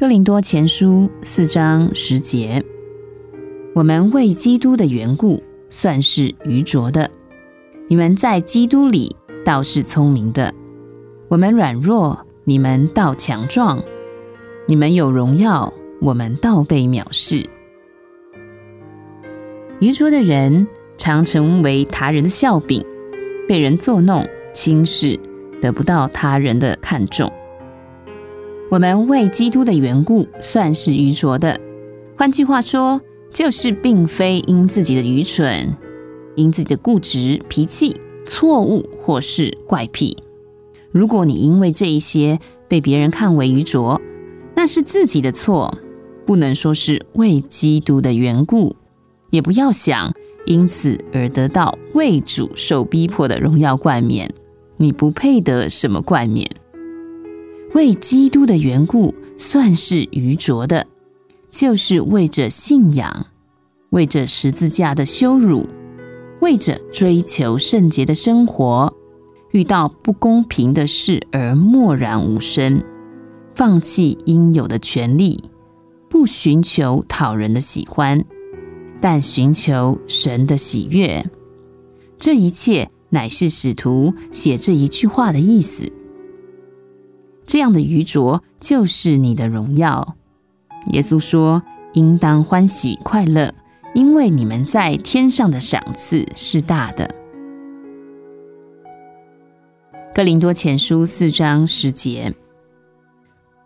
哥林多前书四章十节，我们为基督的缘故算是愚拙的，你们在基督里倒是聪明的。我们软弱，你们倒强壮；你们有荣耀，我们倒被藐视。愚拙的人常成为他人的笑柄，被人作弄轻视，得不到他人的看重。我们为基督的缘故算是愚拙的，换句话说，就是并非因自己的愚蠢、因自己的固执、脾气、错误或是怪癖。如果你因为这一些被别人看为愚拙，那是自己的错，不能说是为基督的缘故，也不要想因此而得到为主受逼迫的荣耀冠冕。你不配得什么冠冕。为基督的缘故，算是愚拙的，就是为着信仰，为着十字架的羞辱，为着追求圣洁的生活，遇到不公平的事而默然无声，放弃应有的权利，不寻求讨人的喜欢，但寻求神的喜悦。这一切乃是使徒写这一句话的意思。这样的愚拙就是你的荣耀。耶稣说：“应当欢喜快乐，因为你们在天上的赏赐是大的。”哥林多前书四章十节：“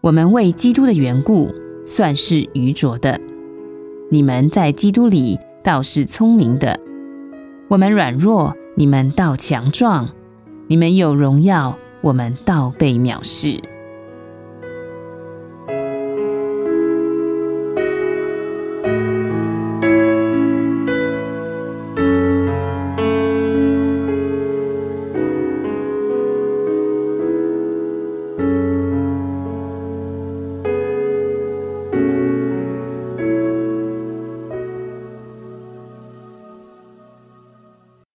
我们为基督的缘故算是愚拙的，你们在基督里倒是聪明的。我们软弱，你们倒强壮；你们有荣耀，我们倒被藐视。”